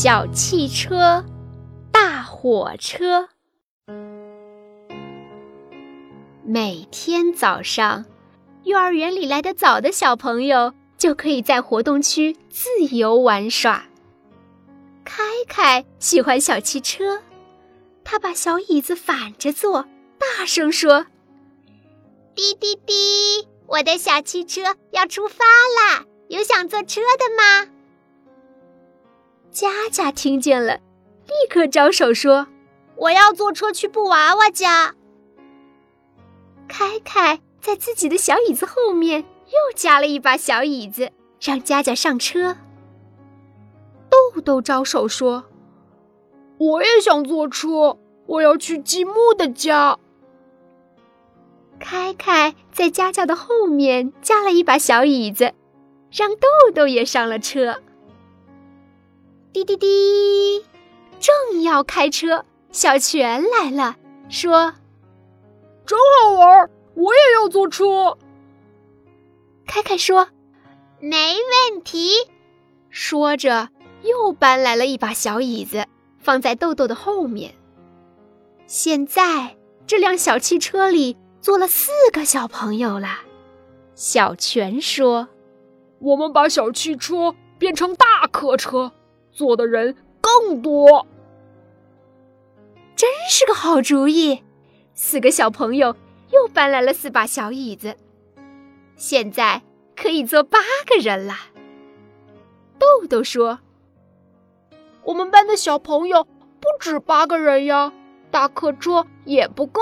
小汽车，大火车。每天早上，幼儿园里来的早的小朋友就可以在活动区自由玩耍。开开喜欢小汽车，他把小椅子反着坐，大声说：“滴滴滴，我的小汽车要出发啦！有想坐车的吗？”佳佳听见了，立刻招手说：“我要坐车去布娃娃家。”开开在自己的小椅子后面又加了一把小椅子，让佳佳上车。豆豆招手说：“我也想坐车，我要去积木的家。”开开在佳佳的后面加了一把小椅子，让豆豆也上了车。滴滴滴，正要开车，小泉来了，说：“真好玩，我也要坐车。”开开说：“没问题。”说着，又搬来了一把小椅子，放在豆豆的后面。现在，这辆小汽车里坐了四个小朋友了。小泉说：“我们把小汽车变成大客车。”坐的人更多，真是个好主意。四个小朋友又搬来了四把小椅子，现在可以坐八个人了。豆豆说：“我们班的小朋友不止八个人呀，大客车也不够。”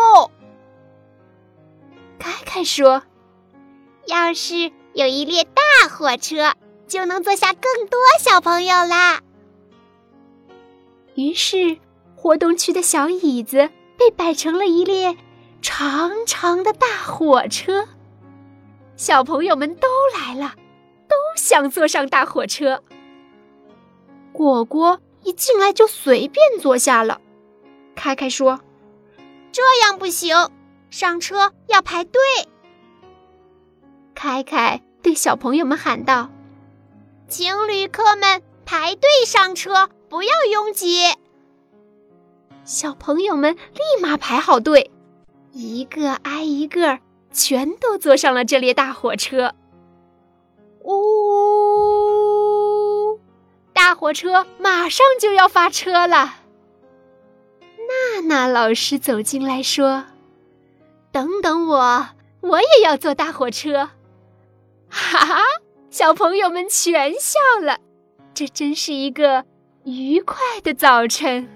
开开说：“要是有一列大火车，就能坐下更多小朋友啦。”于是，活动区的小椅子被摆成了一列长长的大火车。小朋友们都来了，都想坐上大火车。果果一进来就随便坐下了。开开说：“这样不行，上车要排队。”开开对小朋友们喊道：“请旅客们排队上车。”不要拥挤！小朋友们立马排好队，一个挨一个，全都坐上了这列大火车。呜！大火车马上就要发车了。娜娜老师走进来说：“等等我，我也要坐大火车。”哈哈，小朋友们全笑了。这真是一个。愉快的早晨。